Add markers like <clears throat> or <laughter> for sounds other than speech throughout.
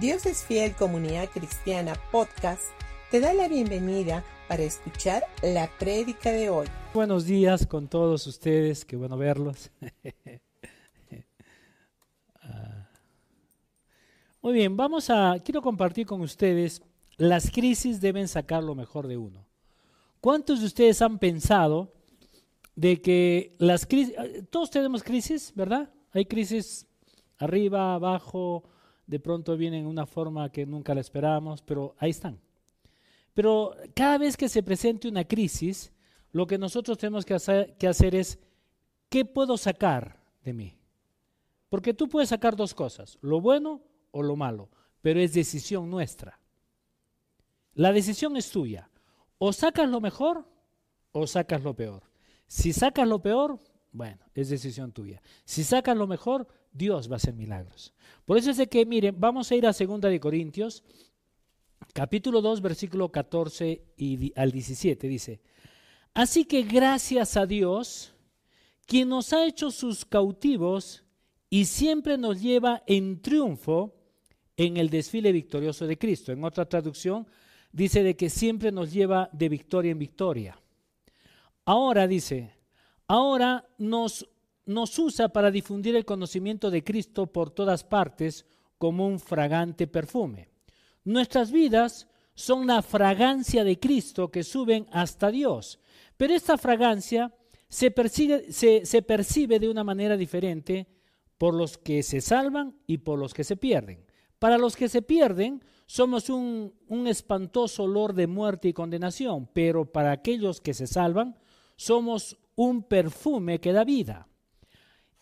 Dios es Fiel Comunidad Cristiana Podcast te da la bienvenida para escuchar la prédica de hoy. Buenos días con todos ustedes, qué bueno verlos. <laughs> Ah. Muy bien, vamos a, quiero compartir con ustedes, las crisis deben sacar lo mejor de uno. ¿Cuántos de ustedes han pensado de que las crisis, todos tenemos crisis, ¿verdad? Hay crisis arriba, abajo, de pronto vienen en una forma que nunca la esperábamos, pero ahí están. Pero cada vez que se presente una crisis, lo que nosotros tenemos que hacer, que hacer es, ¿qué puedo sacar de mí? Porque tú puedes sacar dos cosas, lo bueno o lo malo, pero es decisión nuestra. La decisión es tuya. O sacas lo mejor o sacas lo peor. Si sacas lo peor, bueno, es decisión tuya. Si sacas lo mejor, Dios va a hacer milagros. Por eso es de que, miren, vamos a ir a 2 de Corintios, capítulo 2, versículo 14 y al 17, dice, Así que gracias a Dios, quien nos ha hecho sus cautivos y siempre nos lleva en triunfo en el desfile victorioso de Cristo. En otra traducción dice de que siempre nos lleva de victoria en victoria. Ahora dice, ahora nos nos usa para difundir el conocimiento de Cristo por todas partes como un fragante perfume. Nuestras vidas son la fragancia de Cristo que suben hasta Dios, pero esta fragancia se percibe, de una manera diferente por los que se salvan y por los que se pierden. Para los que se pierden, somos un, espantoso olor de muerte y condenación, pero para aquellos que se salvan, somos un perfume que da vida.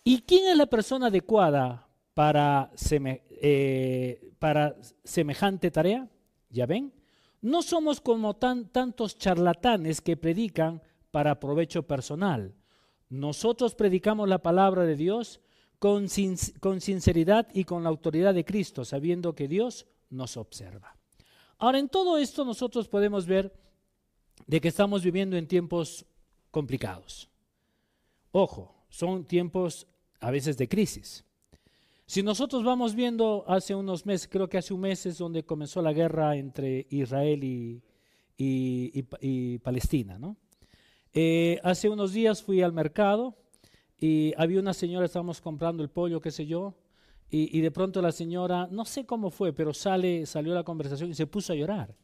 ¿Y quién es la persona adecuada para, eh, para semejante tarea? ¿Ya ven? No somos como tan, tantos charlatanes que predican para provecho personal. Nosotros predicamos la palabra de Dios con, con sinceridad y con la autoridad de Cristo, sabiendo que Dios nos observa. Ahora, en todo esto nosotros podemos ver de que estamos viviendo en tiempos complicados. Ojo, son tiempos a veces de crisis. Si nosotros vamos viendo hace unos meses, creo que hace un mes es donde comenzó la guerra entre Israel y, y, Palestina, ¿no? Eh, hace unos días fui al mercado y había una señora, estábamos comprando el pollo, qué sé yo, y, de pronto la señora, no sé cómo fue, pero sale, salió la conversación y se puso a llorar.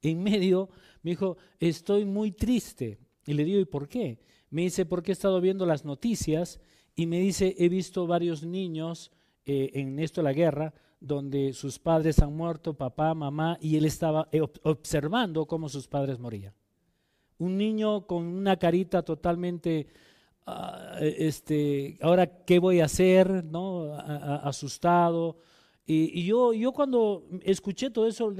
En medio me dijo, estoy muy triste. Y le digo, ¿y por qué? Me dice, porque he estado viendo las noticias y me dice, he visto varios niños eh, en esto de la guerra, donde sus padres han muerto, papá, mamá, y él estaba eh, observando cómo sus padres morían. Un niño con una carita totalmente, ah, este, ahora qué voy a hacer, ¿no? asustado. Y, yo, yo cuando escuché todo eso,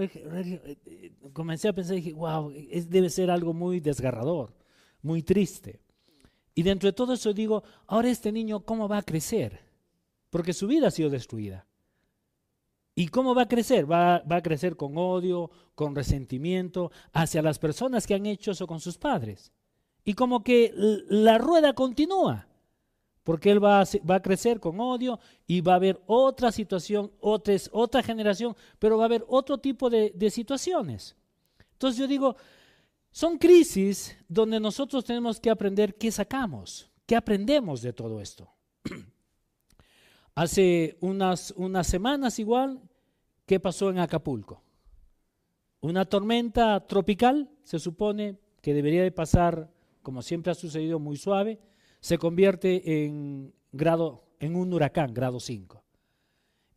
comencé a pensar, dije, wow, debe ser algo muy desgarrador, muy triste. Y dentro de todo eso digo, ahora este niño, ¿cómo va a crecer? Porque su vida ha sido destruida. ¿Y cómo va a crecer? Va, a crecer con odio, con resentimiento hacia las personas que han hecho eso con sus padres. Y como que la rueda continúa, porque él va a, va a crecer con odio y va a haber otra situación, otra, otra generación, pero va a haber otro tipo de, de situaciones. Entonces yo digo, son crisis donde nosotros tenemos que aprender qué sacamos, qué aprendemos de todo esto. <clears throat> Hace unas, unas semanas igual, ¿qué pasó en Acapulco? Una tormenta tropical, se supone que debería de pasar, como siempre ha sucedido, muy suave, se convierte en, grado, en un huracán, grado 5.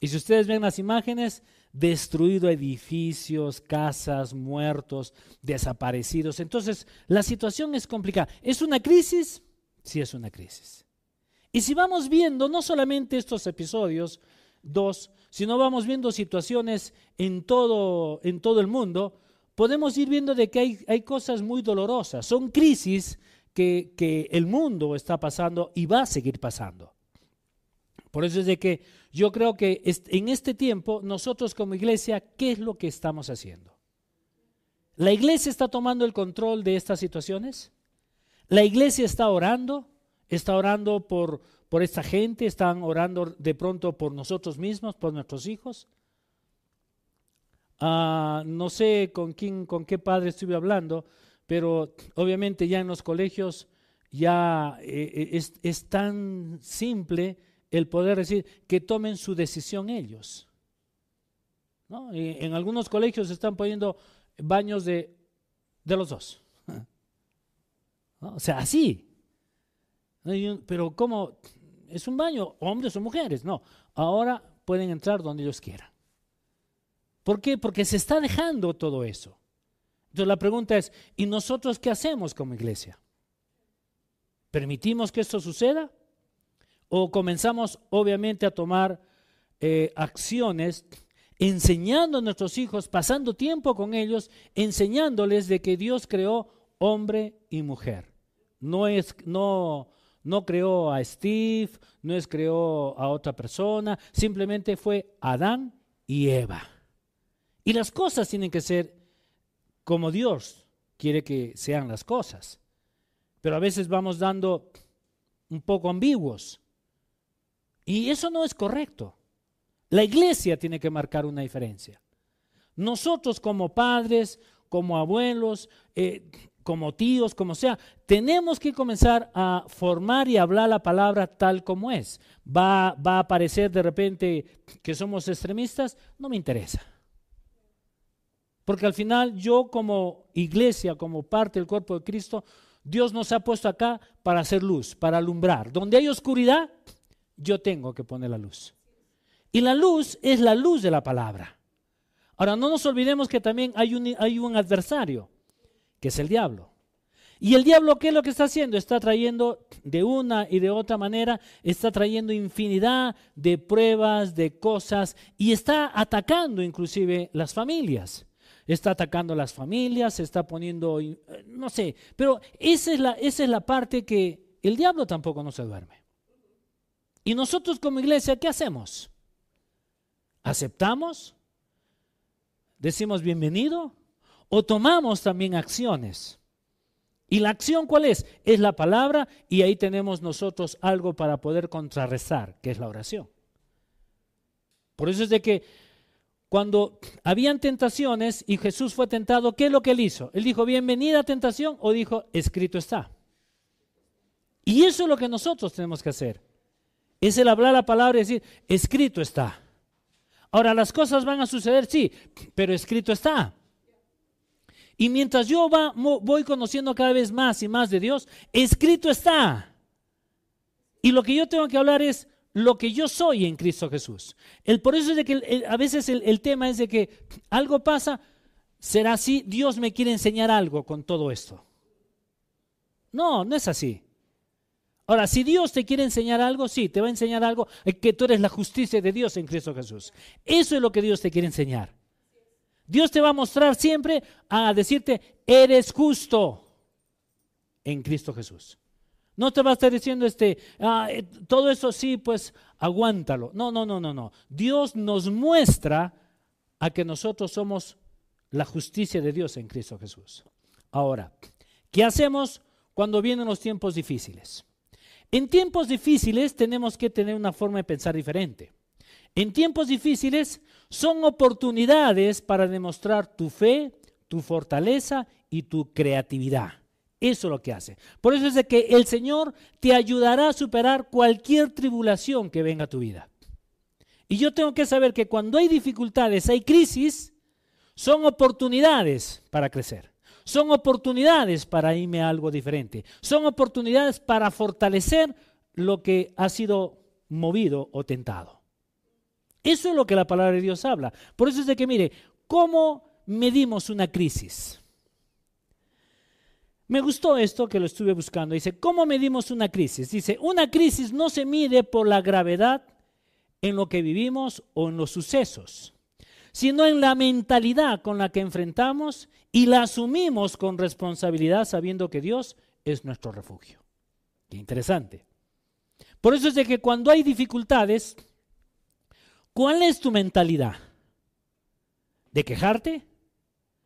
Y si ustedes ven las imágenes, destruido edificios, casas, muertos, desaparecidos. Entonces, la situación es complicada. ¿Es una crisis? Sí, es una crisis. Y si vamos viendo no solamente estos episodios, dos, sino vamos viendo situaciones en todo, en todo el mundo, podemos ir viendo de que hay, hay cosas muy dolorosas. Son crisis que, que el mundo está pasando y va a seguir pasando. Por eso es de que yo creo que en este tiempo nosotros como iglesia, ¿qué es lo que estamos haciendo? ¿La iglesia está tomando el control de estas situaciones? ¿La iglesia está orando? ¿Está orando por, por esta gente? ¿Están orando de pronto por nosotros mismos, por nuestros hijos? Ah, no sé con quién, con qué padre estuve hablando, pero obviamente ya en los colegios ya eh, eh, es, es, tan simple el poder decir que tomen su decisión ellos. ¿no? en algunos colegios están poniendo baños de, de los dos. <laughs> O sea, así. Pero ¿cómo? Es un baño, hombres o mujeres. No, ahora pueden entrar donde ellos quieran. ¿Por qué? Porque se está dejando todo eso. Entonces la pregunta es, ¿y nosotros qué hacemos como iglesia? ¿Permitimos que esto suceda? ¿O comenzamos obviamente a tomar eh, acciones enseñando a nuestros hijos, pasando tiempo con ellos, enseñándoles de que Dios creó hombre y mujer? No, es, no, no creó a Steve, no es creó a otra persona, simplemente fue Adán y Eva. Y las cosas tienen que ser como Dios quiere que sean las cosas. Pero a veces vamos dando un poco ambiguos. Y eso no es correcto. La iglesia tiene que marcar una diferencia. Nosotros como padres, como abuelos, eh, como tíos, como sea, tenemos que comenzar a formar y hablar la palabra tal como es. Va, va a parecer de repente que somos extremistas, no me interesa. Porque al final yo como iglesia, como parte del cuerpo de Cristo, Dios nos ha puesto acá para hacer luz, para alumbrar. Donde hay oscuridad, yo tengo que poner la luz. Y la luz es la luz de la palabra. Ahora, no nos olvidemos que también hay un, hay un adversario, que es el diablo. Y el diablo, ¿qué es lo que está haciendo? Está trayendo de una y de otra manera, está trayendo infinidad de pruebas, de cosas, y está atacando inclusive las familias está atacando las familias, está poniendo, eh, no sé, pero esa es, la, esa es la parte que el diablo tampoco no se duerme. Y nosotros como iglesia, ¿qué hacemos? ¿Aceptamos? ¿Decimos bienvenido? ¿O tomamos también acciones? ¿Y la acción cuál es? Es la palabra y ahí tenemos nosotros algo para poder contrarrestar, que es la oración. Por eso es de que cuando habían tentaciones y Jesús fue tentado, ¿qué es lo que él hizo? Él dijo, bienvenida tentación o dijo, escrito está. Y eso es lo que nosotros tenemos que hacer. Es el hablar la palabra y decir, escrito está. Ahora, las cosas van a suceder, sí, pero escrito está. Y mientras yo voy conociendo cada vez más y más de Dios, escrito está. Y lo que yo tengo que hablar es, lo que yo soy en Cristo Jesús. El, por eso es de que a veces el, tema es de que algo pasa, será así, Dios me quiere enseñar algo con todo esto. No, no es así. Ahora, si Dios te quiere enseñar algo, sí, te va a enseñar algo, eh, que tú eres la justicia de Dios en Cristo Jesús. Eso es lo que Dios te quiere enseñar. Dios te va a mostrar siempre a decirte, eres justo en Cristo Jesús. No te va a estar diciendo este, ah, eh, todo eso sí, pues aguántalo. No, no, no, no, no. Dios nos muestra a que nosotros somos la justicia de Dios en Cristo Jesús. Ahora, ¿qué hacemos cuando vienen los tiempos difíciles? En tiempos difíciles tenemos que tener una forma de pensar diferente. En tiempos difíciles son oportunidades para demostrar tu fe, tu fortaleza y tu creatividad. Eso es lo que hace. Por eso es de que el Señor te ayudará a superar cualquier tribulación que venga a tu vida. Y yo tengo que saber que cuando hay dificultades, hay crisis, son oportunidades para crecer. Son oportunidades para irme a algo diferente. Son oportunidades para fortalecer lo que ha sido movido o tentado. Eso es lo que la palabra de Dios habla. Por eso es de que, mire, ¿cómo medimos una crisis? Me gustó esto que lo estuve buscando. Dice, ¿cómo medimos una crisis? Dice, una crisis no se mide por la gravedad en lo que vivimos o en los sucesos, sino en la mentalidad con la que enfrentamos y la asumimos con responsabilidad sabiendo que Dios es nuestro refugio. Qué interesante. Por eso es de que cuando hay dificultades, ¿cuál es tu mentalidad? ¿De quejarte?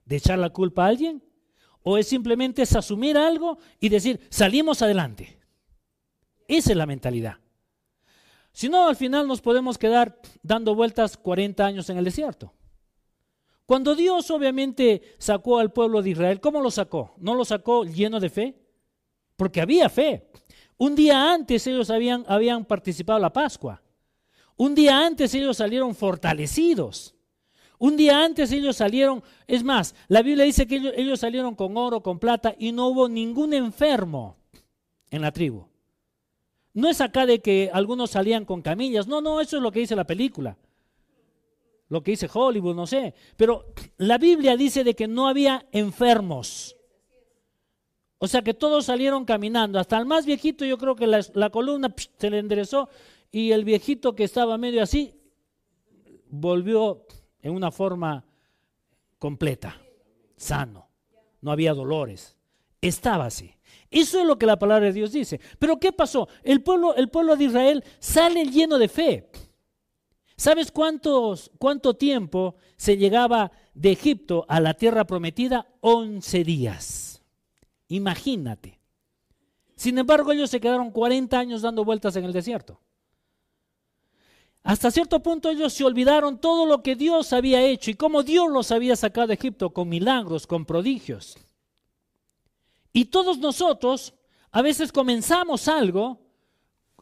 ¿De echar la culpa a alguien? ¿O es simplemente asumir algo y decir, salimos adelante? Esa es la mentalidad. Si no, al final nos podemos quedar dando vueltas 40 años en el desierto. Cuando Dios obviamente sacó al pueblo de Israel, ¿cómo lo sacó? ¿No lo sacó lleno de fe? Porque había fe. Un día antes ellos habían, participado en la Pascua. Un día antes ellos salieron fortalecidos. Un día antes ellos salieron, es más, la Biblia dice que ellos, ellos, salieron con oro, con plata y no hubo ningún enfermo en la tribu. No es acá de que algunos salían con camillas, no, no, eso es lo que dice la película lo que dice Hollywood, no sé. Pero la Biblia dice de que no había enfermos. O sea que todos salieron caminando. Hasta el más viejito yo creo que la, columna se le enderezó y el viejito que estaba medio así volvió en una forma completa, sano. No había dolores. Estaba así. Eso es lo que la palabra de Dios dice. Pero ¿qué pasó? El pueblo, el pueblo de Israel sale lleno de fe. ¿Sabes cuántos, cuánto tiempo se llegaba de Egipto a la tierra prometida? Once días. Imagínate. Sin embargo, ellos se quedaron 40 años dando vueltas en el desierto. Hasta cierto punto ellos se olvidaron todo lo que Dios había hecho y cómo Dios los había sacado de Egipto con milagros, con prodigios. Y todos nosotros a veces comenzamos algo,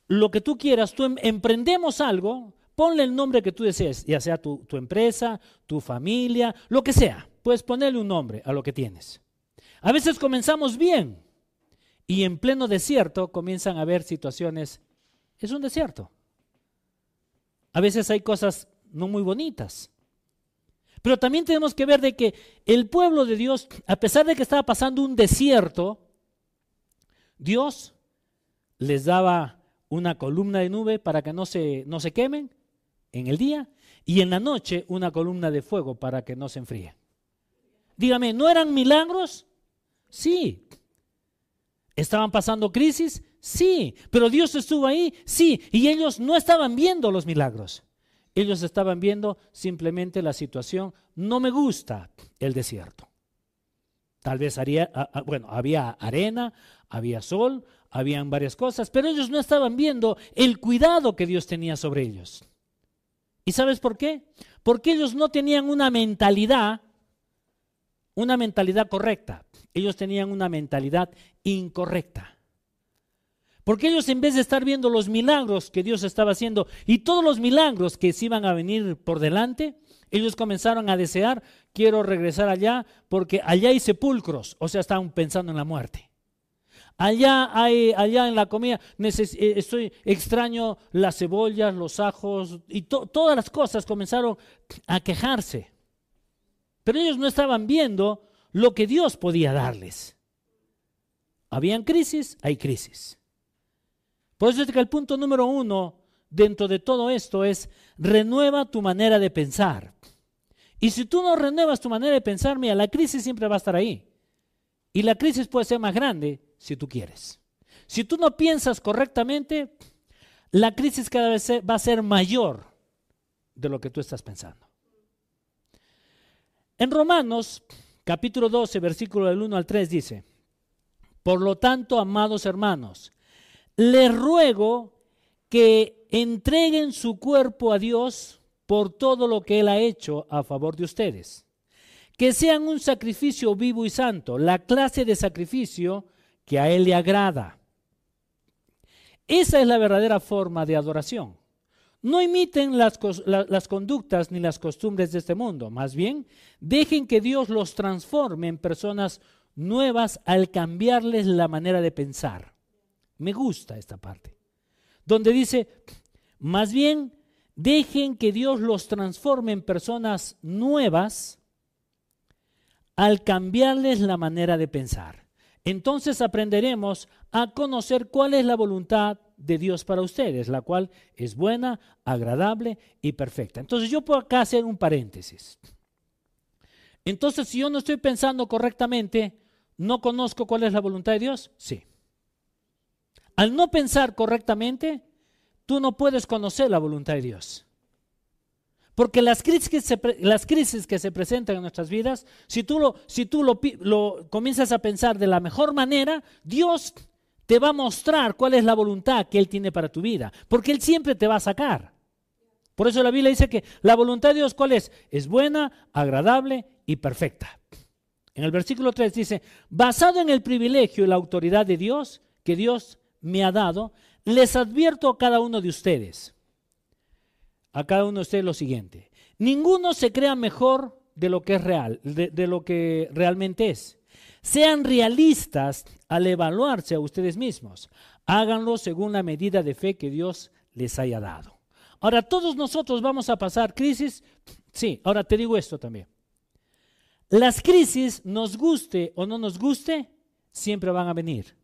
lo que tú quieras, tú em, emprendemos algo, Ponle el nombre que tú desees, ya sea tu, empresa, tu familia, lo que sea. Puedes ponerle un nombre a lo que tienes. A veces comenzamos bien y en pleno desierto comienzan a haber situaciones. Es un desierto. A veces hay cosas no muy bonitas. Pero también tenemos que ver de que el pueblo de Dios, a pesar de que estaba pasando un desierto, Dios les daba una columna de nube para que no se, no se quemen en el día y en la noche una columna de fuego para que no se enfríe. Dígame, ¿no eran milagros? Sí. ¿Estaban pasando crisis? Sí. ¿Pero Dios estuvo ahí? Sí. Y ellos no estaban viendo los milagros. Ellos estaban viendo simplemente la situación. No me gusta el desierto. Tal vez haría, bueno, había arena, había sol, habían varias cosas, pero ellos no estaban viendo el cuidado que Dios tenía sobre ellos. ¿Y sabes por qué? Porque ellos no tenían una mentalidad, una mentalidad correcta. Ellos tenían una mentalidad incorrecta. Porque ellos en vez de estar viendo los milagros que Dios estaba haciendo y todos los milagros que se iban a venir por delante, ellos comenzaron a desear, quiero regresar allá porque allá hay sepulcros, o sea, estaban pensando en la muerte. Allá hay, allá en la comida, eh, estoy extraño las cebollas, los ajos y todas las cosas comenzaron a quejarse. Pero ellos no estaban viendo lo que Dios podía darles. Habían crisis, hay crisis. Por eso es que el punto número uno dentro de todo esto es renueva tu manera de pensar. Y si tú no renuevas tu manera de pensar, mira, la crisis siempre va a estar ahí. Y la crisis puede ser más grande si tú quieres. Si tú no piensas correctamente, la crisis cada vez va a ser mayor de lo que tú estás pensando. En Romanos capítulo 12, versículo del 1 al 3 dice, por lo tanto, amados hermanos, les ruego que entreguen su cuerpo a Dios por todo lo que Él ha hecho a favor de ustedes que sean un sacrificio vivo y santo, la clase de sacrificio que a Él le agrada. Esa es la verdadera forma de adoración. No imiten las, las, conductas ni las costumbres de este mundo, más bien dejen que Dios los transforme en personas nuevas al cambiarles la manera de pensar. Me gusta esta parte, donde dice, más bien dejen que Dios los transforme en personas nuevas al cambiarles la manera de pensar. Entonces aprenderemos a conocer cuál es la voluntad de Dios para ustedes, la cual es buena, agradable y perfecta. Entonces yo puedo acá hacer un paréntesis. Entonces si yo no estoy pensando correctamente, ¿no conozco cuál es la voluntad de Dios? Sí. Al no pensar correctamente, tú no puedes conocer la voluntad de Dios. Porque las crisis, que se, las que se presentan en nuestras vidas, si tú, lo, si tú lo, lo comienzas a pensar de la mejor manera, Dios te va a mostrar cuál es la voluntad que Él tiene para tu vida. Porque Él siempre te va a sacar. Por eso la Biblia dice que la voluntad de Dios, ¿cuál es? Es buena, agradable y perfecta. En el versículo 3 dice, basado en el privilegio y la autoridad de Dios que Dios me ha dado, les advierto a cada uno de ustedes, a cada uno de ustedes lo siguiente, ninguno se crea mejor de lo que es real, de, lo que realmente es. Sean realistas al evaluarse a ustedes mismos. Háganlo según la medida de fe que Dios les haya dado. Ahora, todos nosotros vamos a pasar crisis. Sí, ahora te digo esto también. Las crisis, nos guste o no nos guste, siempre van a venir.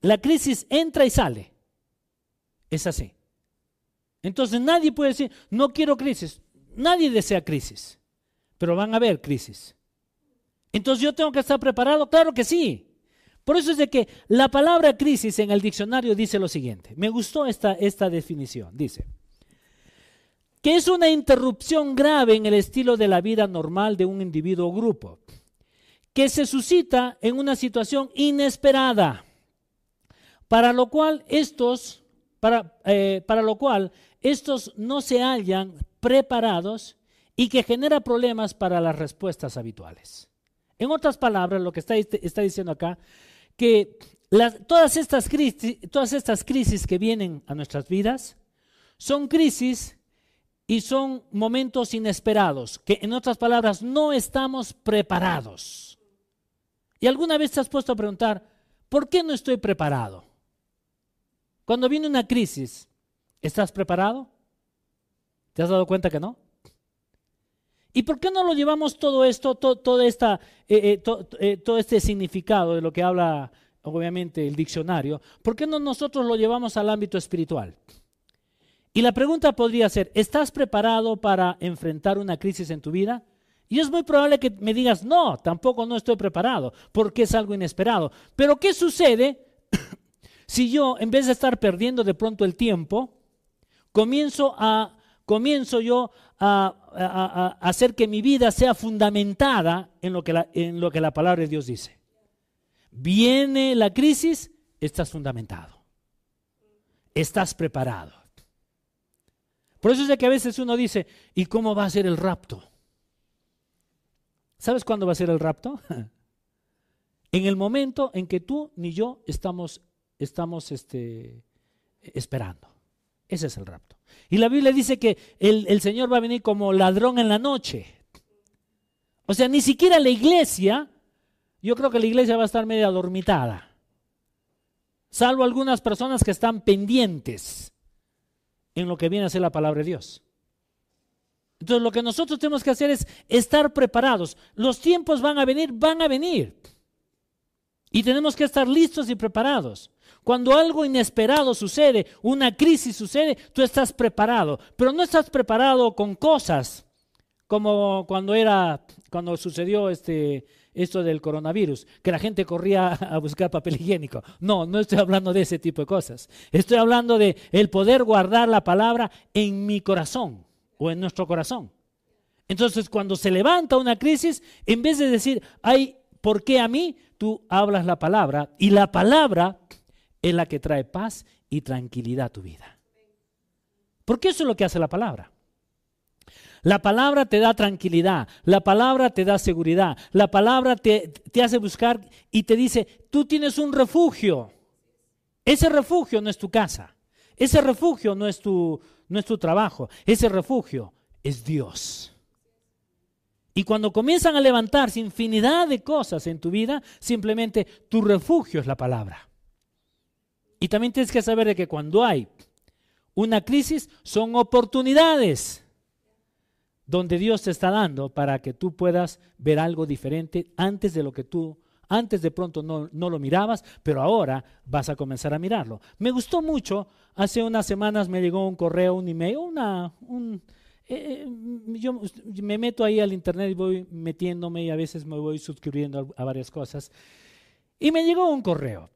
La crisis entra y sale. Es así. Entonces nadie puede decir, no quiero crisis. Nadie desea crisis, pero van a haber crisis. Entonces yo tengo que estar preparado, claro que sí. Por eso es de que la palabra crisis en el diccionario dice lo siguiente. Me gustó esta, esta definición. Dice, que es una interrupción grave en el estilo de la vida normal de un individuo o grupo, que se suscita en una situación inesperada, para lo cual estos, para, eh, para lo cual estos no se hallan preparados y que genera problemas para las respuestas habituales. En otras palabras, lo que está, está diciendo acá, que todas, estas crisis, todas estas crisis que vienen a nuestras vidas son crisis y son momentos inesperados, que en otras palabras no estamos preparados. ¿Y alguna vez te has puesto a preguntar, ¿por qué no estoy preparado? Cuando viene una crisis, ¿estás preparado? ¿Te has dado cuenta que no? ¿Y por qué no lo llevamos todo esto, todo, esta, eh, eh, eh, todo este significado de lo que habla obviamente el diccionario? ¿Por qué no nosotros lo llevamos al ámbito espiritual? Y la pregunta podría ser, ¿estás preparado para enfrentar una crisis en tu vida? Y es muy probable que me digas, no, tampoco no estoy preparado, porque es algo inesperado. Pero ¿qué sucede <coughs> si yo, en vez de estar perdiendo de pronto el tiempo, comienzo a comienzo yo a, hacer que mi vida sea fundamentada en lo, que la, en lo que la palabra de Dios dice. Viene la crisis, estás fundamentado. Estás preparado. Por eso es de que a veces uno dice, ¿y cómo va a ser el rapto? ¿Sabes cuándo va a ser el rapto? <laughs> en el momento en que tú ni yo estamos, estamos este, esperando. Ese es el rapto. Y la Biblia dice que el, Señor va a venir como ladrón en la noche. O sea, ni siquiera la iglesia, yo creo que la iglesia va a estar medio adormitada. Salvo algunas personas que están pendientes en lo que viene a ser la palabra de Dios. Entonces lo que nosotros tenemos que hacer es estar preparados. Los tiempos van a venir, van a venir. Y tenemos que estar listos y preparados. Cuando algo inesperado sucede, una crisis sucede, tú estás preparado, pero no estás preparado con cosas como cuando era cuando sucedió este esto del coronavirus, que la gente corría <laughs> a buscar papel higiénico. No, no estoy hablando de ese tipo de cosas. Estoy hablando de el poder guardar la palabra en mi corazón o en nuestro corazón. Entonces, cuando se levanta una crisis, en vez de decir, "Ay, ¿por qué a mí?", tú hablas la palabra y la palabra es la que trae paz y tranquilidad a tu vida. Porque eso es lo que hace la palabra. La palabra te da tranquilidad, la palabra te da seguridad, la palabra te, te, hace buscar y te dice, tú tienes un refugio. Ese refugio no es tu casa, ese refugio no es tu, no es tu trabajo, ese refugio es Dios. Y cuando comienzan a levantarse infinidad de cosas en tu vida, simplemente tu refugio es la palabra. Y también tienes que saber de que cuando hay una crisis son oportunidades donde Dios te está dando para que tú puedas ver algo diferente antes de lo que tú, antes de pronto no, lo mirabas, pero ahora vas a comenzar a mirarlo. Me gustó mucho, hace unas semanas me llegó un correo, un email, una, un, eh, yo me meto ahí al internet y voy metiéndome y a veces me voy suscribiendo a varias cosas. Y me llegó un correo.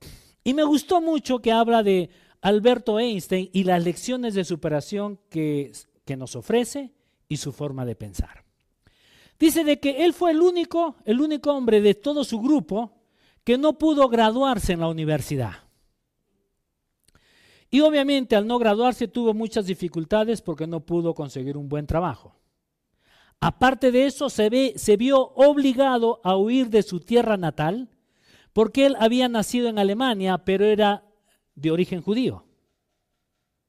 Y me gustó mucho que habla de Alberto Einstein y las lecciones de superación que, que nos ofrece y su forma de pensar. Dice de que él fue el único, el único hombre de todo su grupo que no pudo graduarse en la universidad. Y obviamente al no graduarse tuvo muchas dificultades porque no pudo conseguir un buen trabajo. Aparte de eso, se, vio obligado a huir de su tierra natal porque él había nacido en Alemania, pero era de origen judío.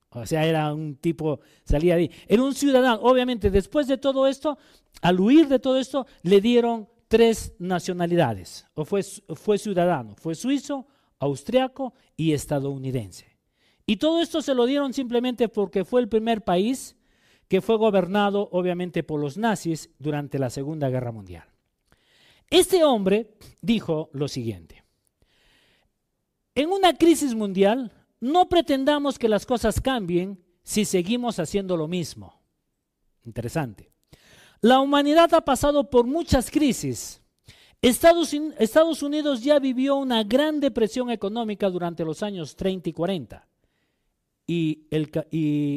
O sea, era un tipo, salía de ahí. Era un ciudadano. Obviamente, después de todo esto, al huir de todo esto, le dieron tres nacionalidades. O fue ciudadano, fue suizo, austriaco y estadounidense. Y todo esto se lo dieron simplemente porque fue el primer país que fue gobernado, obviamente, por los nazis durante la Segunda Guerra Mundial. Este hombre dijo lo siguiente. En una crisis mundial, no pretendamos que las cosas cambien si seguimos haciendo lo mismo. Interesante. La humanidad ha pasado por muchas crisis. Estados, Unidos ya vivió una gran depresión económica durante los años 30 y 40. Y,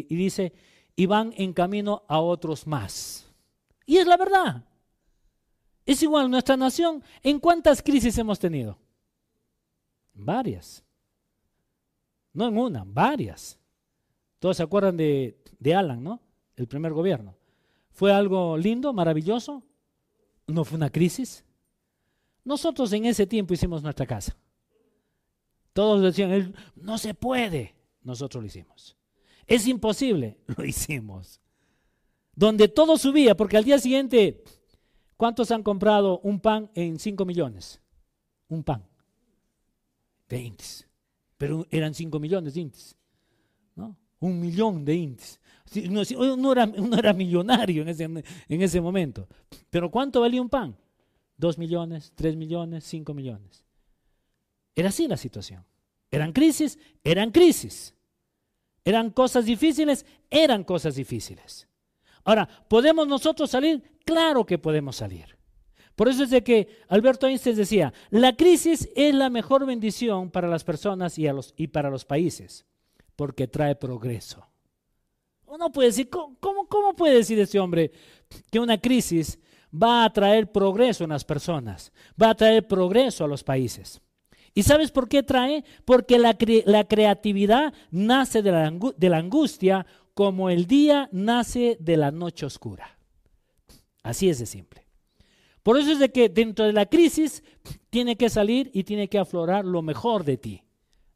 y dice, y van en camino a otros más. Y es la verdad. Es igual nuestra nación. ¿En cuántas crisis hemos tenido? Varias. No en una, varias. Todos se acuerdan de, Alan, ¿no? El primer gobierno. ¿Fue algo lindo, maravilloso? ¿No fue una crisis? Nosotros en ese tiempo hicimos nuestra casa. Todos decían, no se puede. Nosotros lo hicimos. Es imposible. <laughs> Lo hicimos. Donde todo subía, porque al día siguiente, ¿cuántos han comprado un pan en 5 millones? Un pan. De índice pero eran 5 millones de intis. ¿no? Un millón de intis. No, era, era, millonario en ese, en ese momento. Pero ¿cuánto valía un pan? 2 millones, 3 millones, 5 millones. Era así la situación. Eran crisis, eran crisis. Eran cosas difíciles, eran cosas difíciles. Ahora, ¿podemos nosotros salir? Claro que podemos salir. Por eso es de que Alberto Einstein decía, la crisis es la mejor bendición para las personas y, los, y para los países, porque trae progreso. Uno puede decir, ¿cómo, ¿cómo puede decir ese hombre que una crisis va a traer progreso en las personas, va a traer progreso a los países? ¿Y sabes por qué trae? Porque la, la creatividad nace de la, de la angustia como el día nace de la noche oscura. Así es de simple. Por eso es de que dentro de la crisis tiene que salir y tiene que aflorar lo mejor de ti.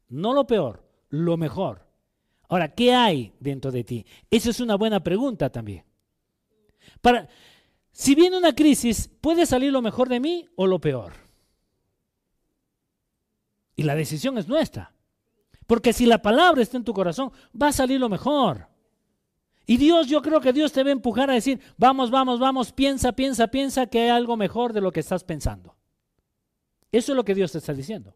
No lo peor, lo mejor. Ahora, ¿qué hay dentro de ti? Esa es una buena pregunta también. Para, si viene una crisis, ¿puede salir lo mejor de mí o lo peor? Y la decisión es nuestra. Porque si la palabra está en tu corazón, va a salir lo mejor. Y Dios, yo creo que Dios te va a empujar a decir, vamos, vamos, vamos, piensa, piensa, piensa que hay algo mejor de lo que estás pensando. Eso es lo que Dios te está diciendo.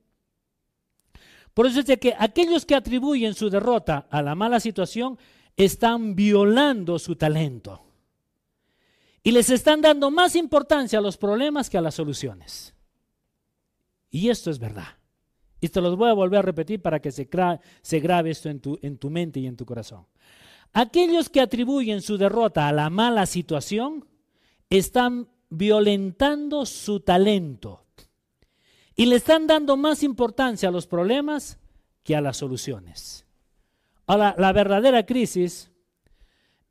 Por eso es de que aquellos que atribuyen su derrota a la mala situación están violando su talento. Y les están dando más importancia a los problemas que a las soluciones. Y esto es verdad. Y te los voy a volver a repetir para que se, se grabe esto en tu, en tu mente y en tu corazón. Aquellos que atribuyen su derrota a la mala situación están violentando su talento y le están dando más importancia a los problemas que a las soluciones. Ahora, la verdadera crisis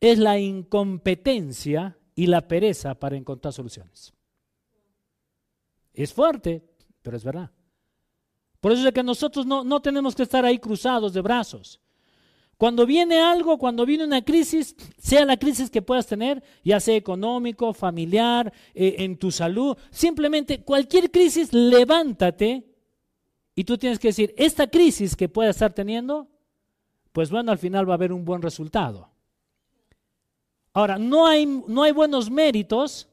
es la incompetencia y la pereza para encontrar soluciones. Es fuerte, pero es verdad. Por eso es que nosotros no, tenemos que estar ahí cruzados de brazos. Cuando viene algo, cuando viene una crisis, sea la crisis que puedas tener, ya sea económico, familiar, eh, en tu salud, simplemente cualquier crisis, levántate y tú tienes que decir, esta crisis que pueda estar teniendo, pues bueno, al final va a haber un buen resultado. Ahora, no hay buenos méritos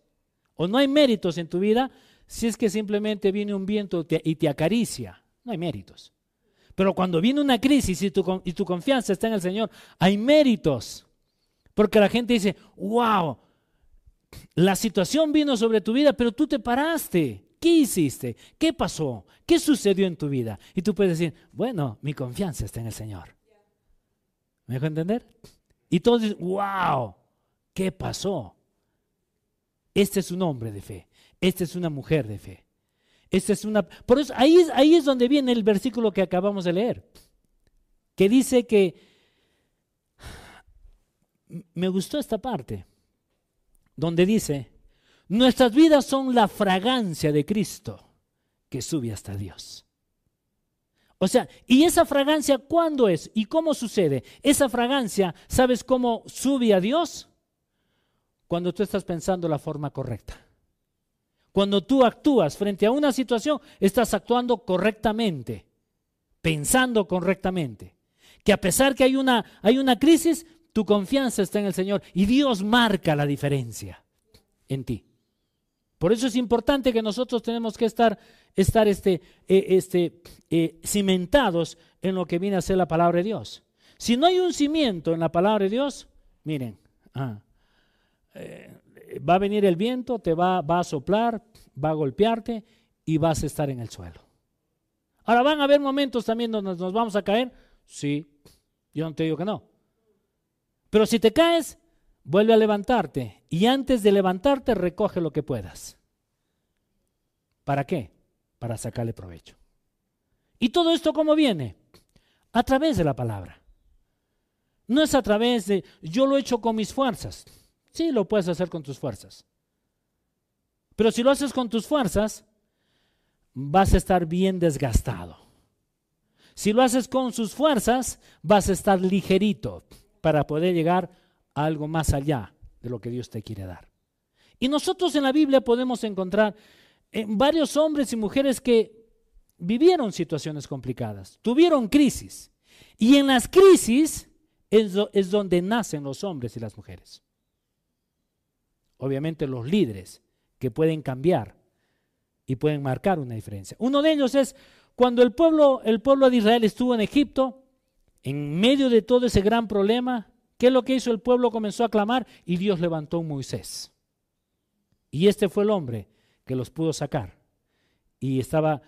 o no hay méritos en tu vida si es que simplemente viene un viento y te acaricia. No hay méritos. Pero cuando viene una crisis y tu, y tu confianza está en el Señor, hay méritos. Porque la gente dice, wow, la situación vino sobre tu vida, pero tú te paraste. ¿Qué hiciste? ¿Qué pasó? ¿Qué sucedió en tu vida? Y tú puedes decir, bueno, mi confianza está en el Señor. ¿Me dejo entender? Y todos dicen, wow, ¿qué pasó? Este es un hombre de fe. Esta es una mujer de fe. Es una, por eso ahí, ahí es donde viene el versículo que acabamos de leer. que dice que, me gustó esta parte, donde dice, nuestras vidas son la fragancia de Cristo que sube hasta Dios. O sea, ¿y esa fragancia cuándo es? ¿Y cómo sucede? Esa fragancia, ¿sabes cómo sube a Dios? Cuando tú estás pensando la forma correcta. Cuando tú actúas frente a una situación, estás actuando correctamente, pensando correctamente. Que a pesar que hay una, hay una crisis, tu confianza está en el Señor y Dios marca la diferencia en ti. Por eso es importante que nosotros tenemos que estar, estar este, eh, este, eh, cimentados en lo que viene a ser la palabra de Dios. Si no hay un cimiento en la palabra de Dios, miren, ah, eh, va a venir el viento, te va, va a soplar, va a golpearte y vas a estar en el suelo. Ahora van a haber momentos también donde nos vamos a caer. Sí, yo no te digo que no. Pero si te caes, vuelve a levantarte y antes de levantarte recoge lo que puedas. ¿Para qué? Para sacarle provecho. ¿Y todo esto cómo viene? A través de la palabra. No es a través de, yo lo he hecho con mis fuerzas. Sí, lo puedes hacer con tus fuerzas. Pero si lo haces con tus fuerzas, vas a estar bien desgastado. Si lo haces con sus fuerzas, vas a estar ligerito para poder llegar a algo más allá de lo que Dios te quiere dar. Y nosotros en la Biblia podemos encontrar eh, varios hombres y mujeres que vivieron situaciones complicadas, tuvieron crisis. Y en las crisis es, es donde nacen los hombres y las mujeres. Obviamente los líderes que pueden cambiar y pueden marcar una diferencia. Uno de ellos es cuando el pueblo, el pueblo de Israel estuvo en Egipto, en medio de todo ese gran problema, ¿qué es lo que hizo el pueblo? Comenzó a clamar y Dios levantó a Moisés. Y este fue el hombre que los pudo sacar y estaba,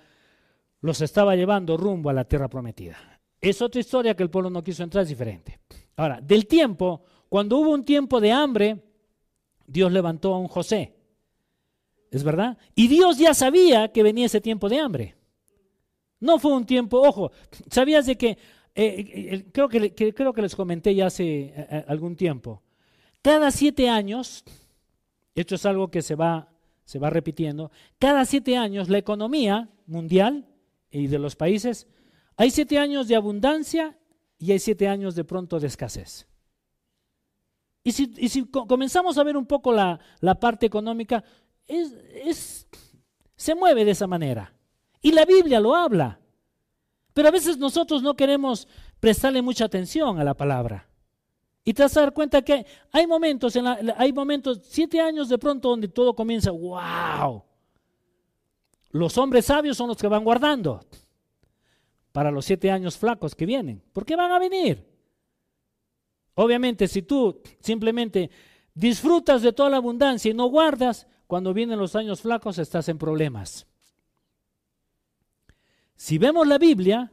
los estaba llevando rumbo a la tierra prometida. Es otra historia que el pueblo no quiso entrar, es diferente. Ahora, del tiempo, cuando hubo un tiempo de hambre, Dios levantó a un José. ¿Es verdad? Y Dios ya sabía que venía ese tiempo de hambre. No fue un tiempo, ojo, sabías de que, eh, eh, creo, que, creo que les comenté ya hace eh, algún tiempo, cada siete años, esto es algo que se va, se va repitiendo, cada siete años la economía mundial y de los países, hay siete años de abundancia y hay siete años de pronto de escasez. Y si, comenzamos a ver un poco la, parte económica, es, se mueve de esa manera. Y la Biblia lo habla. Pero a veces nosotros no queremos prestarle mucha atención a la palabra. Y te vas a dar cuenta que hay momentos, en hay momentos, siete años de pronto donde todo comienza, wow. Los hombres sabios son los que van guardando para los siete años flacos que vienen. ¿Por qué van a venir? Obviamente, si tú simplemente disfrutas de toda la abundancia y no guardas, cuando vienen los años flacos estás en problemas. Si vemos la Biblia,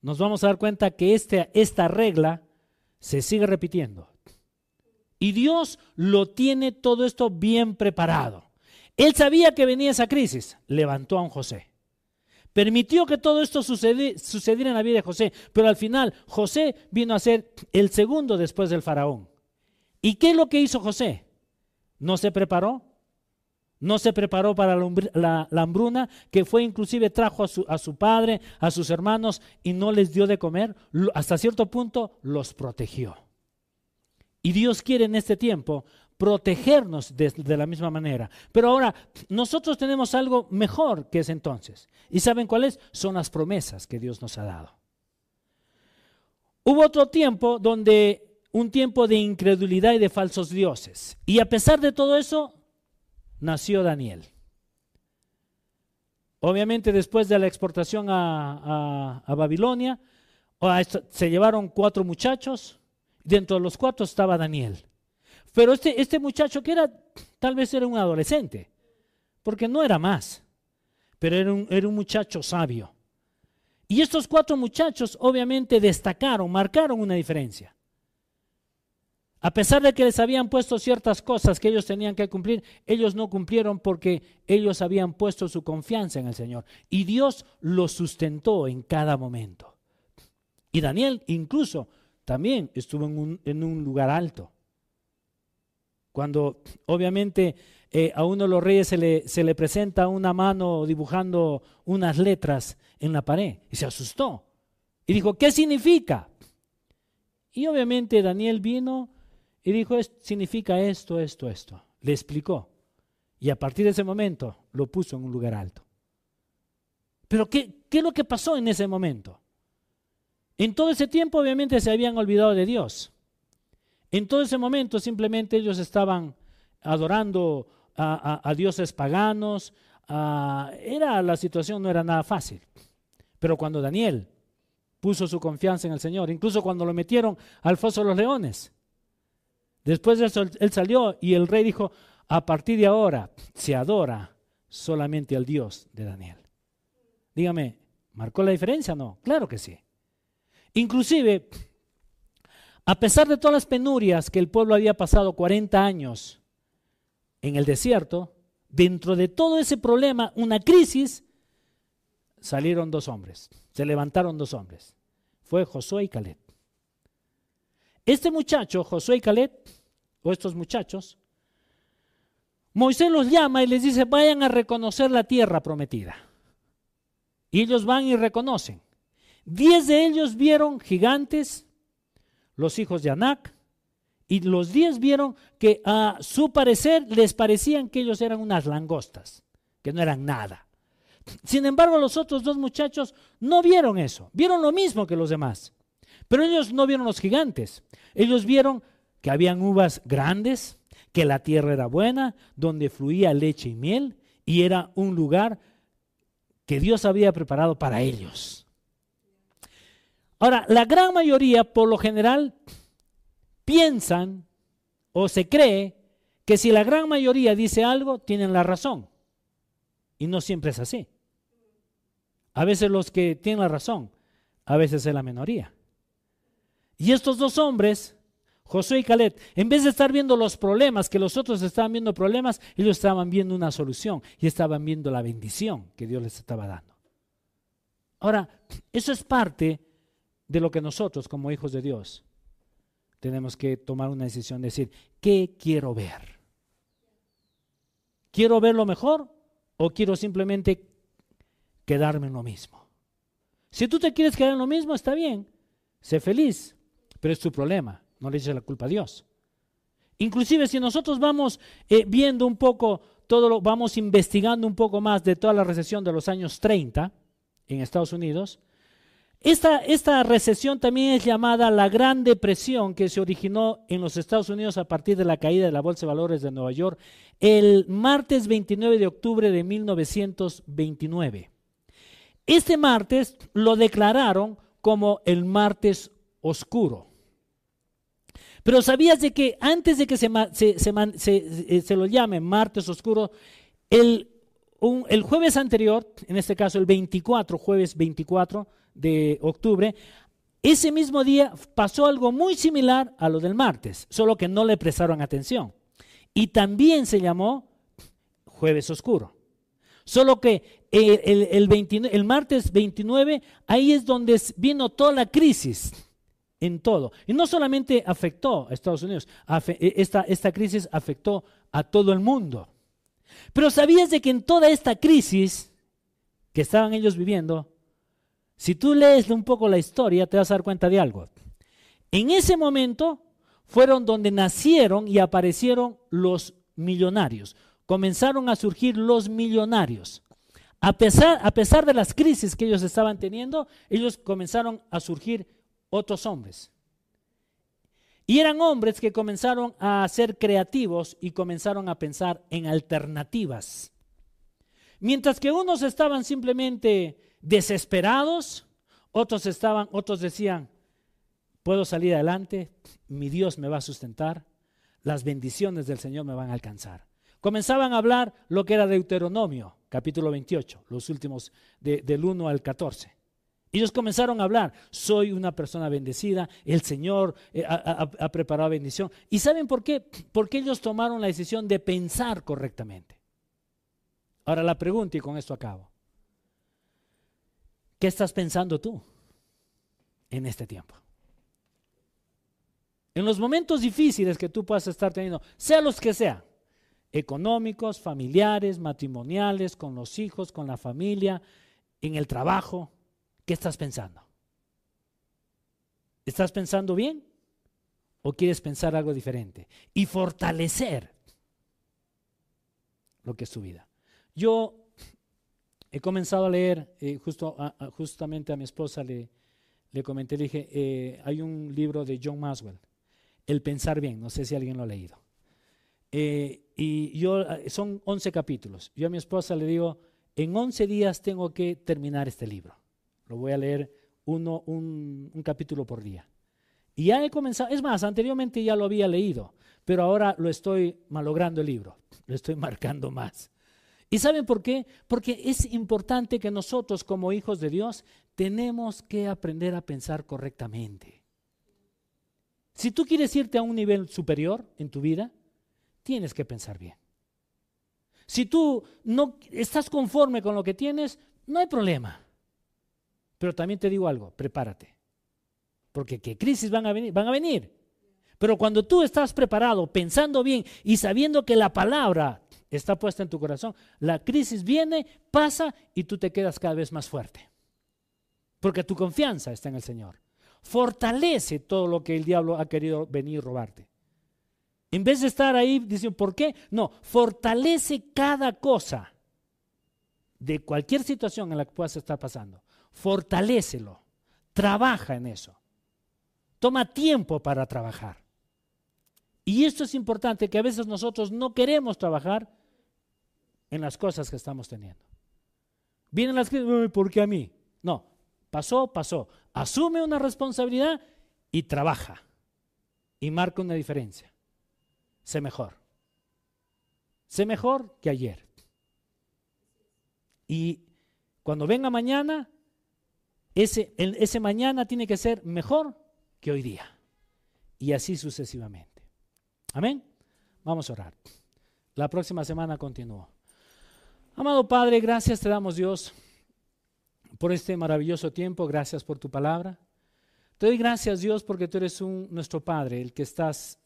nos vamos a dar cuenta que este, esta regla se sigue repitiendo. Y Dios lo tiene todo esto bien preparado. Él sabía que venía esa crisis, levantó a un José. Permitió que todo esto sucediera en la vida de José, pero al final José vino a ser el segundo después del faraón. ¿Y qué es lo que hizo José? ¿No se preparó? No se preparó para la, hambruna, que fue inclusive trajo a su, a su, padre, a sus hermanos y no les dio de comer. Hasta cierto punto los protegió. Y Dios quiere en este tiempo protegernos de, la misma manera. Pero ahora, nosotros tenemos algo mejor que ese entonces. ¿Y saben cuál es? Son las promesas que Dios nos ha dado. Hubo otro tiempo donde un tiempo de incredulidad y de falsos dioses. Y a pesar de todo eso, nació Daniel. Obviamente después de la exportación a, Babilonia, se llevaron cuatro muchachos. Dentro de los cuatro estaba Daniel. Pero este, este muchacho que era, tal vez era un adolescente, porque no era más, pero era un, era un muchacho sabio. Y estos cuatro muchachos obviamente destacaron, marcaron una diferencia. A pesar de que les habían puesto ciertas cosas que ellos tenían que cumplir, ellos no cumplieron porque ellos habían puesto su confianza en el Señor. Y Dios los sustentó en cada momento. Y Daniel incluso también estuvo en un, en un lugar alto. Cuando obviamente eh, a uno de los reyes se le, se le presenta una mano dibujando unas letras en la pared y se asustó. Y dijo, ¿qué significa? Y obviamente Daniel vino y dijo, significa esto, esto, esto. Le explicó. Y a partir de ese momento lo puso en un lugar alto. Pero ¿qué, qué es lo que pasó en ese momento? En todo ese tiempo obviamente se habían olvidado de Dios. En todo ese momento simplemente ellos estaban adorando a, dioses paganos. era la situación no era nada fácil. Pero cuando Daniel puso su confianza en el Señor, incluso cuando lo metieron al foso de los leones, después de eso él salió y el rey dijo, a partir de ahora se adora solamente al Dios de Daniel. Dígame, ¿marcó la diferencia no? Claro que sí. Inclusive, a pesar de todas las penurias que el pueblo había pasado 40 años en el desierto, dentro de todo ese problema, una crisis, salieron dos hombres, se levantaron dos hombres. Fue Josué y Caleb. Este muchacho, Josué y Caleb, o estos muchachos, Moisés los llama y les dice, vayan a reconocer la tierra prometida. Y ellos van y reconocen. Diez de ellos vieron gigantes, los hijos de Anac, y los diez vieron que a su parecer les parecían que ellos eran unas langostas, que no eran nada. Sin embargo, los otros dos muchachos no vieron eso, vieron lo mismo que los demás. Pero ellos no vieron los gigantes, ellos vieron que habían uvas grandes, que la tierra era buena, donde fluía leche y miel, y era un lugar que Dios había preparado para ellos. Ahora, la gran mayoría, por lo general, piensan o se cree que si la gran mayoría dice algo, tienen la razón. Y no siempre es así. A veces los que tienen la razón, a veces es la minoría. Y estos dos hombres, Josué y Caleb, en vez de estar viendo los problemas, que los otros estaban viendo problemas, ellos estaban viendo una solución y estaban viendo la bendición que Dios les estaba dando. Ahora, eso es parte de lo que nosotros como hijos de Dios tenemos que tomar una decisión, decir, ¿qué quiero ver? ¿Quiero ver lo mejor o quiero simplemente quedarme en lo mismo? Si tú te quieres quedar en lo mismo, está bien, sé feliz, pero es tu problema, no le eches la culpa a Dios. Inclusive si nosotros vamos eh, viendo un poco todo lo, vamos investigando un poco más de toda la recesión de los años 30 en Estados Unidos, esta, recesión también es llamada la Gran Depresión que se originó en los Estados Unidos a partir de la caída de la Bolsa de Valores de Nueva York el martes 29 de octubre de 1929. Este martes lo declararon como el martes oscuro. Pero ¿sabías de que antes de que se, se, se lo llame martes oscuro, el, el jueves anterior, en este caso el 24, jueves 24, de octubre, ese mismo día pasó algo muy similar a lo del martes, solo que no le prestaron atención. Y también se llamó jueves oscuro. Solo que el, el, martes 29, ahí es donde vino toda la crisis en todo. Y no solamente afectó a Estados Unidos, e, esta, esta crisis afectó a todo el mundo. Pero ¿sabías de que en toda esta crisis que estaban ellos viviendo, si tú lees un poco la historia, te vas a dar cuenta de algo. En ese momento fueron donde nacieron y aparecieron los millonarios. Comenzaron a surgir los millonarios. A pesar, a pesar de las crisis que ellos estaban teniendo, ellos comenzaron a surgir otros hombres. Y eran hombres que comenzaron a ser creativos y comenzaron a pensar en alternativas. Mientras que unos estaban simplemente desesperados, otros estaban, otros decían, puedo salir adelante, mi Dios me va a sustentar, las bendiciones del Señor me van a alcanzar. Comenzaban a hablar lo que era Deuteronomio, capítulo 28, los últimos del 1 al 14. Ellos comenzaron a hablar, soy una persona bendecida, el Señor eh, ha, ha, preparado bendición. ¿Y saben por qué? Porque ellos tomaron la decisión de pensar correctamente. Ahora la pregunta y con esto acabo. ¿Qué estás pensando tú? en este tiempo. En los momentos difíciles que tú puedas estar teniendo, sea los que sean, económicos, familiares, matrimoniales, con los hijos, con la familia, en el trabajo, ¿qué estás pensando? ¿Estás pensando bien? ¿O quieres pensar algo diferente? Y fortalecer lo que es tu vida. Yo he comenzado a leer, eh, justo justamente a mi esposa le, le comenté, le dije, eh, hay un libro de John Maswell, El pensar bien, no sé si alguien lo ha leído. Eh, y yo, son 11 capítulos. Yo a mi esposa le digo, en 11 días tengo que terminar este libro. Lo voy a leer uno, un, un capítulo por día. Y ya he comenzado, es más, anteriormente ya lo había leído, pero ahora lo estoy malogrando el libro, lo estoy <laughs> marcando más. ¿Y saben por qué? Porque es importante que nosotros como hijos de Dios tenemos que aprender a pensar correctamente. Si tú quieres irte a un nivel superior en tu vida, tienes que pensar bien. Si tú no estás conforme con lo que tienes, no hay problema. Pero también te digo algo, prepárate. Porque qué crisis van a venir, van a venir. Pero cuando tú estás preparado, pensando bien y sabiendo que la palabra está puesta en tu corazón, la crisis viene, pasa y tú te quedas cada vez más fuerte. Porque tu confianza está en el Señor. Fortalece todo lo que el diablo ha querido venir a robarte. En vez de estar ahí diciendo, ¿por qué? No, fortalece cada cosa de cualquier situación en la que puedas estar pasando. Fortalécelo. Trabaja en eso. Toma tiempo para trabajar. Y esto es importante, que a veces nosotros no queremos trabajar en las cosas que estamos teniendo. Vienen las críticas, ¿por qué a mí? No, pasó, pasó. Asume una responsabilidad y trabaja. Y marca una diferencia sé mejor. Sé mejor que ayer. Y cuando venga mañana, ese mañana tiene que ser mejor que hoy día. Y así sucesivamente. Amén. Vamos a orar. La próxima semana continúo. Amado Padre, gracias te damos Dios por este maravilloso tiempo. Gracias por tu palabra. Te doy gracias Dios porque tú eres nuestro Padre, el que estás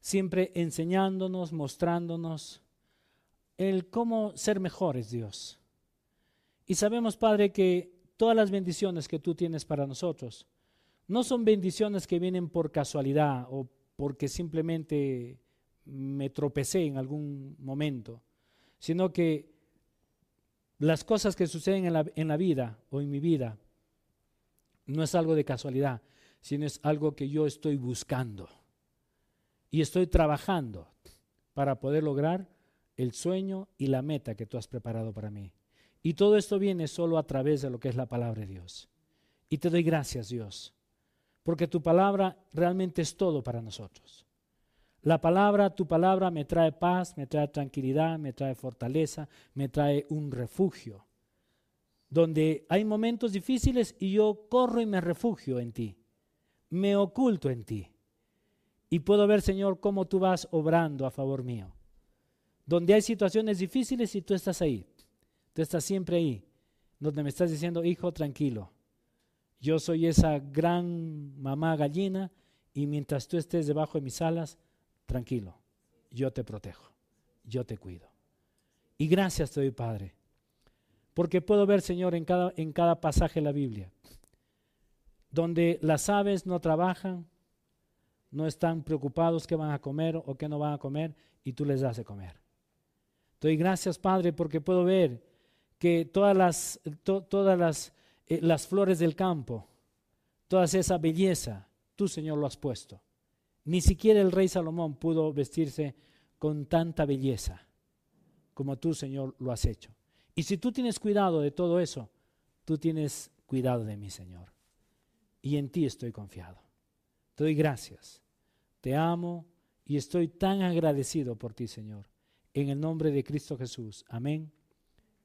siempre enseñándonos, mostrándonos el cómo ser mejores, Dios. Y sabemos, Padre, que todas las bendiciones que tú tienes para nosotros no son bendiciones que vienen por casualidad o porque simplemente me tropecé en algún momento, sino que las cosas que suceden en la, vida o en mi vida no es algo de casualidad, sino es algo que yo estoy buscando y estoy trabajando para poder lograr el sueño y la meta que tú has preparado para mí. Y todo esto viene solo a través de lo que es la palabra de Dios. Y te doy gracias, Dios, porque tu palabra realmente es todo para nosotros. La palabra, tu palabra me trae paz, me trae tranquilidad, me trae fortaleza, me trae un refugio. Donde hay momentos difíciles y yo corro y me refugio en ti. Me oculto en ti. Y puedo ver, Señor, cómo tú vas obrando a favor mío. Donde hay situaciones difíciles y tú estás ahí. Tú estás siempre ahí. Donde me estás diciendo, hijo, tranquilo. Yo soy esa gran mamá gallina y mientras tú estés debajo de mis alas, tranquilo. Yo te protejo. Yo te cuido. Y gracias te doy, Padre. Porque puedo ver, Señor, en cada, en cada pasaje de la Biblia, donde las aves no trabajan, no están preocupados qué van a comer o qué no van a comer y tú les das de comer. Doy gracias, Padre, porque puedo ver que todas las, todas las, eh, las flores del campo, toda esa belleza, tú, Señor, lo has puesto. Ni siquiera el rey Salomón pudo vestirse con tanta belleza como tú, Señor, lo has hecho. Y si tú tienes cuidado de todo eso, tú tienes cuidado de mí, Señor. Y en ti estoy confiado. Te doy gracias te amo y estoy tan agradecido por ti, Señor. En el nombre de Cristo Jesús. Amén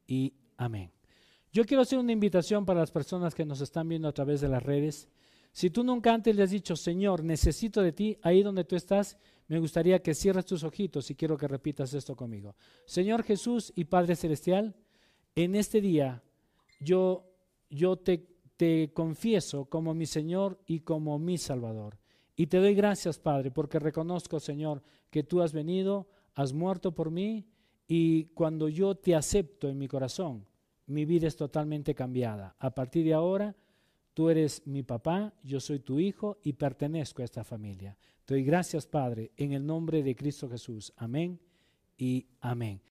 y amén. Yo quiero hacer una invitación para las personas que nos están viendo a través de las redes. Si tú nunca antes le has dicho, Señor, necesito de ti, ahí donde tú estás, me gustaría que cierres tus ojitos y quiero que repitas esto conmigo. Señor Jesús y Padre Celestial, en este día yo, yo te te confieso como mi Señor y como mi Salvador. Y te doy gracias, Padre, porque reconozco, Señor, que tú has venido, has muerto por mí, y cuando yo te acepto en mi corazón, mi vida es totalmente cambiada. A partir de ahora, tú eres mi papá, yo soy tu hijo y pertenezco a esta familia. Te doy gracias, Padre, en el nombre de Cristo Jesús. Amén y amén.